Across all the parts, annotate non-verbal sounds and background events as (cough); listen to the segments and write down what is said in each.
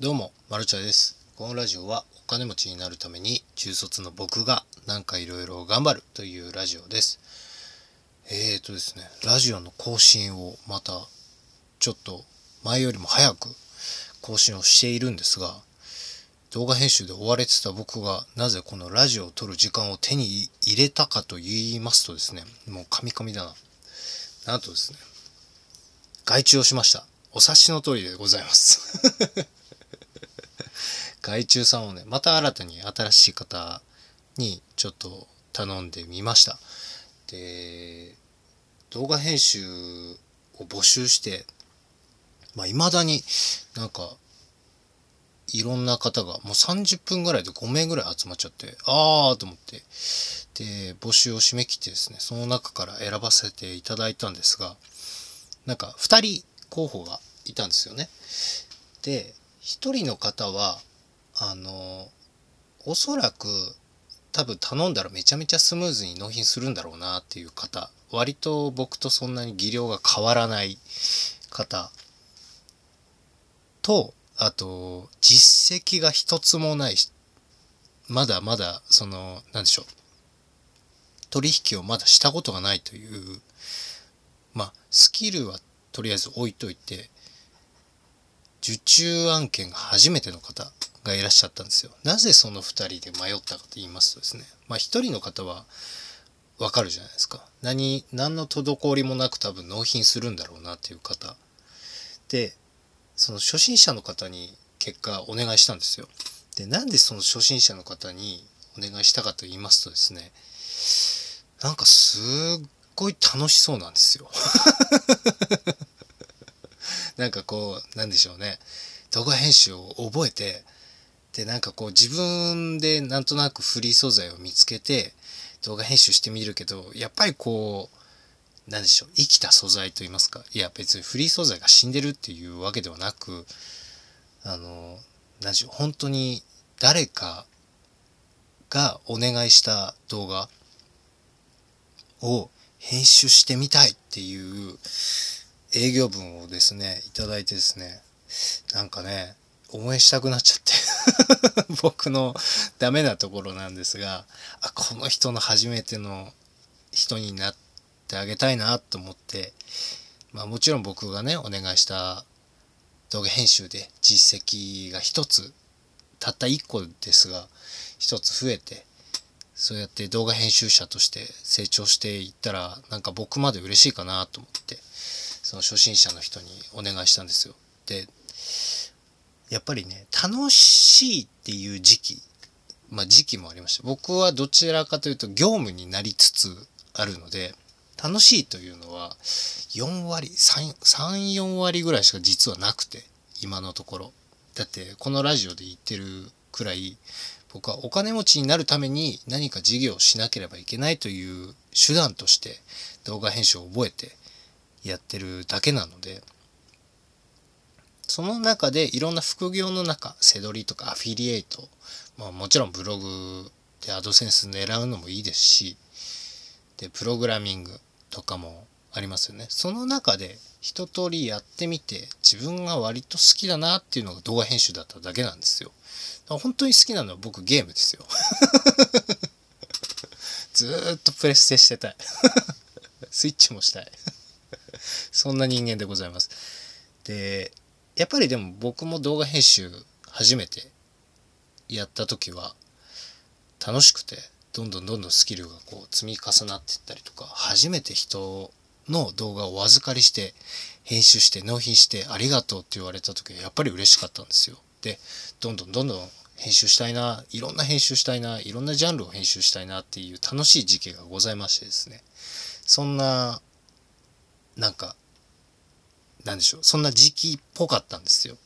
どうも、まるちゃです。このラジオはお金持ちになるために中卒の僕がなんかいろいろ頑張るというラジオです。えーとですね、ラジオの更新をまたちょっと前よりも早く更新をしているんですが、動画編集で追われてた僕がなぜこのラジオを撮る時間を手に入れたかと言いますとですね、もうカミカミだな。なんとですね、外注をしました。お察しの通りでございます。外注さんをね、また新たに新しい方にちょっと頼んでみました。で、動画編集を募集して、まあ、未だになんか、いろんな方が、もう30分ぐらいで5名ぐらい集まっちゃって、あーと思って、で、募集を締め切ってですね、その中から選ばせていただいたんですが、なんか2人候補がいたんですよね。で、1人の方は、あの、おそらく多分頼んだらめちゃめちゃスムーズに納品するんだろうなっていう方、割と僕とそんなに技量が変わらない方と、あと、実績が一つもないし、まだまだ、その、なんでしょう。取引をまだしたことがないという、まあ、スキルはとりあえず置いといて、受注案件が初めての方がいらっしゃったんですよ。なぜその2人で迷ったかと言いますとですね、まあ1人の方はわかるじゃないですか。何、何の滞りもなく多分納品するんだろうなっていう方。で、その初心者の方に結果お願いしたんですよ。で、なんでその初心者の方にお願いしたかと言いますとですね、なんかすっごい楽しそうなんですよ。(laughs) なんかこう、なんでしょうね。動画編集を覚えて、で、なんかこう自分でなんとなくフリー素材を見つけて、動画編集してみるけど、やっぱりこう、なんでしょう、生きた素材と言いますか。いや、別にフリー素材が死んでるっていうわけではなく、あの、なんでしょう、本当に誰かがお願いした動画を編集してみたいっていう営業文をですね、いただいてですね、なんかね、応援したくなっちゃって (laughs) 僕のダメなところなんですが、あ、この人の初めての人になってあげたいなと思って、まあもちろん僕がね、お願いした動画編集で実績が一つ、たった一個ですが、一つ増えて、そうやって動画編集者として成長していったら、なんか僕まで嬉しいかなと思って、その初心者の人にお願いしたんですよ。で、やっぱりね、楽しいっていう時期、まあ時期もありました。僕はどちらかというと業務になりつつあるので、楽しいというのは4割、3、3 4割ぐらいしか実はなくて、今のところ。だってこのラジオで言ってるくらい、僕はお金持ちになるために何か事業をしなければいけないという手段として動画編集を覚えてやってるだけなので、その中でいろんな副業の中、セドリとかアフィリエイト、まあもちろんブログでアドセンス狙うのもいいですし、で、プログラミングとかもありますよね。その中で一通りやってみて自分が割と好きだなっていうのが動画編集だっただけなんですよ。本当に好きなのは僕ゲームですよ。(laughs) ずーっとプレステしてたい。(laughs) スイッチもしたい。そんな人間でございます。で、やっぱりでも僕も動画編集初めてやった時は楽しくてどんどんどんどんスキルがこう積み重なっていったりとか初めて人の動画をお預かりして編集して納品してありがとうって言われた時はやっぱり嬉しかったんですよ。でどんどんどんどん編集したいないろんな編集したいないろんなジャンルを編集したいなっていう楽しい時期がございましてですねそんななんかなんでしょうそんな時期っぽかったんですよ。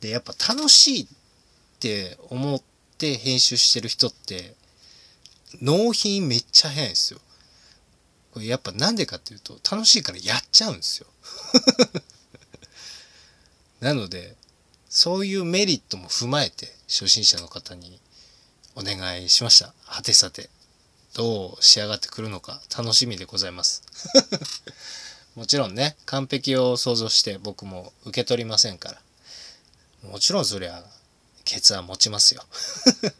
でやっぱ楽しいって思って編集してる人って納品めっちゃ早いんですよ。これやっぱなんでかっていうと楽しいからやっちゃうんですよ。(laughs) なのでそういうメリットも踏まえて初心者の方にお願いしました。はてさてどう仕上がってくるのか楽しみでございます。もちろんね完璧を想像して僕も受け取りませんから。もちろんそりゃケツは持ちますよ。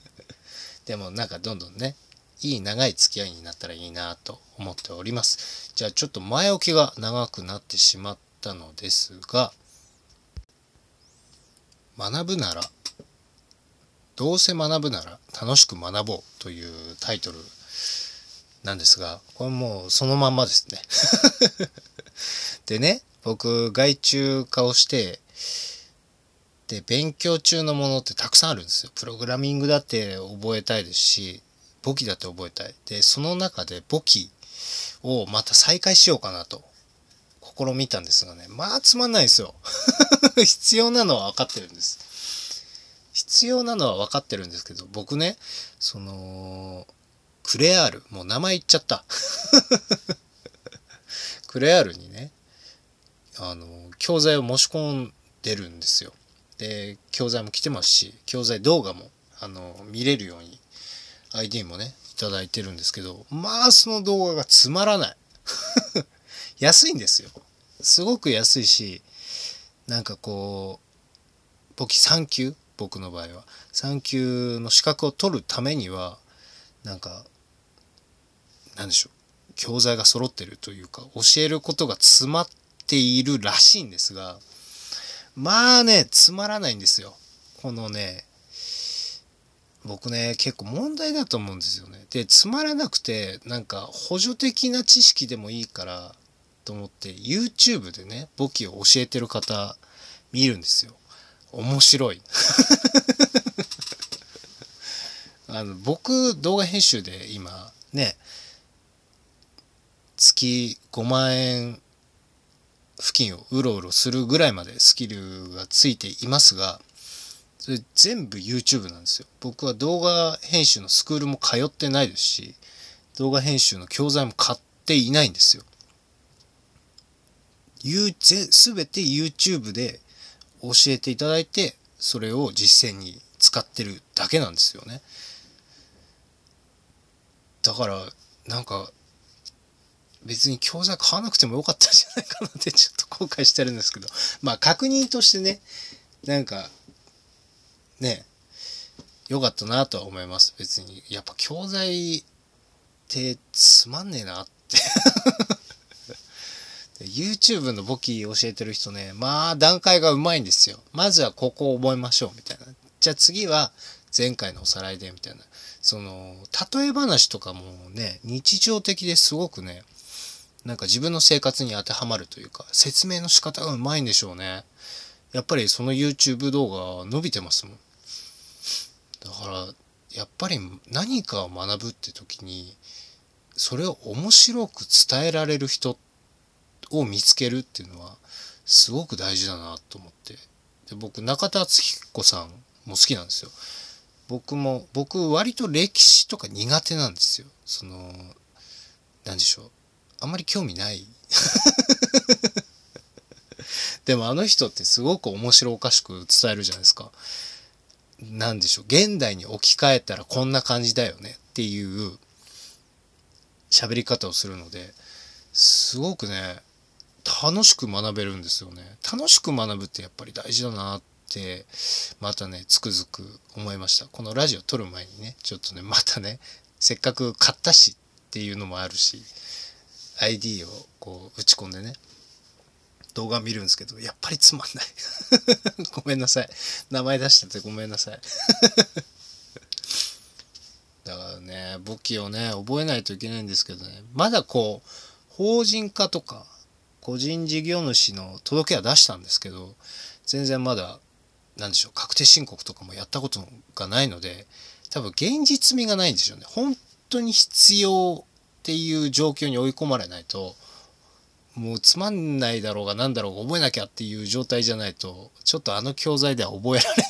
(laughs) でもなんかどんどんねいい長い付き合いになったらいいなと思っております。じゃあちょっと前置きが長くなってしまったのですが学ぶならどうせ学ぶなら楽しく学ぼうというタイトルなんですがこれもうそのまんまですね。(laughs) でね僕外注化をしてで勉強中のものってたくさんあるんですよ。プログラミングだって覚えたいですし簿記だって覚えたい。でその中で簿記をまた再開しようかなと試みたんですがねまあつまんないですよ。(laughs) 必要なのは分かってるんです。必要なのは分かってるんですけど僕ねそのクレアール。もう名前言っちゃった。(laughs) クレアールにねあの教材を申し込んでるんですよ。で教材も来てますし教材動画もあの見れるように ID もね頂いてるんですけどまあその動画がつまらない。(laughs) 安いんですよ。すごく安いしなんかこう簿記3級僕の場合は。3級の資格を取るためにはなんかなんでしょう。教材が揃ってるというか教えることが詰まっているらしいんですがまあねつまらないんですよ。このね僕ね結構問題だと思うんですよね。でつまらなくてなんか補助的な知識でもいいからと思って YouTube でね簿記を教えてる方見るんですよ。面白い。(laughs) あの僕動画編集で今ね月5万円付近をうろうろするぐらいまでスキルがついていますがそれ全部 YouTube なんですよ。僕は動画編集のスクールも通ってないですし動画編集の教材も買っていないんですよ。全て YouTube で教えていただいてそれを実践に使ってるだけなんですよね。だからなんか別に教材買わなくてもよかったんじゃないかなってちょっと後悔してるんですけど。まあ確認としてねなんかねよかったなとは思います。別に。やっぱ教材ってつまんねえなって。(laughs) YouTube の簿記教えてる人ねまあ段階がうまいんですよ。まずはここを覚えましょうみたいな。じゃあ次は前回のおさらいでみたいな。その例え話とかもね日常的ですごくねなんか自分の生活に当てはまるというか説明の仕方がうまいんでしょうね。やっぱりその YouTube 動画伸びてますもん。だからやっぱり何かを学ぶって時にそれを面白く伝えられる人を見つけるっていうのはすごく大事だなと思って。で僕中田敦彦さんも好きなんですよ。僕も僕割と歴史とか苦手なんですよ。その何でしょう。あんまり興味ない。(laughs) でもあの人ってすごく面白おかしく伝えるじゃないですか。何でしょう。現代に置き換えたらこんな感じだよねっていう喋り方をするのですごくね楽しく学べるんですよね。楽しく学ぶってやっぱり大事だなってまたねつくづく思いました。このラジオ撮る前にねちょっとねまたねせっかく買ったしっていうのもあるし ID をこう打ち込んでね動画見るんですけどやっぱりつまんない。(laughs) ごめんなさい。名前出しててごめんなさい。(laughs) だからね簿記をね覚えないといけないんですけどねまだこう法人化とか個人事業主の届けは出したんですけど全然まだ何でしょう確定申告とかもやったことがないので多分現実味がないんですよね。本当に必要っていう状況に追い込まれないともうつまんないだろうが何だろうが覚えなきゃっていう状態じゃないとちょっとあの教材では覚えられ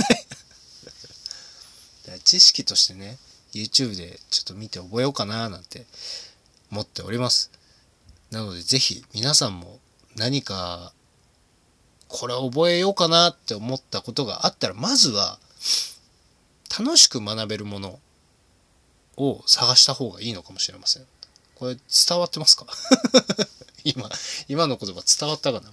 ない (laughs) 知識としてね YouTube でちょっと見て覚えようかななんて思っておりますなので是非皆さんも何かこれ覚えようかなって思ったことがあったらまずは楽しく学べるものを探した方がいいのかもしれません。これ伝わってますか？(laughs) 今、今の言葉伝わったかな？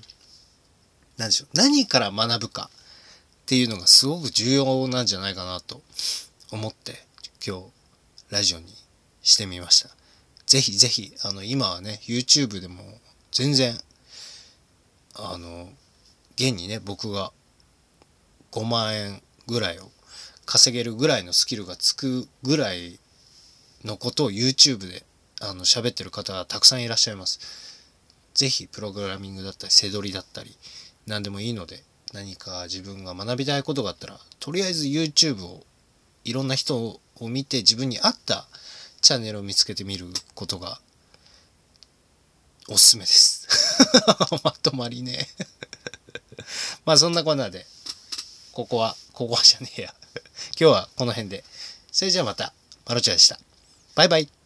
何でしょう？何から学ぶかっていうのがすごく重要なんじゃないかなと思って今日ラジオにしてみました。ぜひぜひあの今はね YouTube でも全然あの現にね僕が5万円ぐらいを稼げるぐらいのスキルがつくぐらいのことを YouTube であの喋ってる方がたくさんいらっしゃいます。ぜひプログラミングだったり、せどりだったり、何でもいいので、何か自分が学びたいことがあったら、とりあえず YouTube をいろんな人を見て自分に合ったチャンネルを見つけてみることがおすすめです。(laughs) まとまりね。(laughs) まあそんなこんなで、ここは、ここはじゃねえや。今日はこの辺で。それじゃあまた、マロチャでした。バイバイ。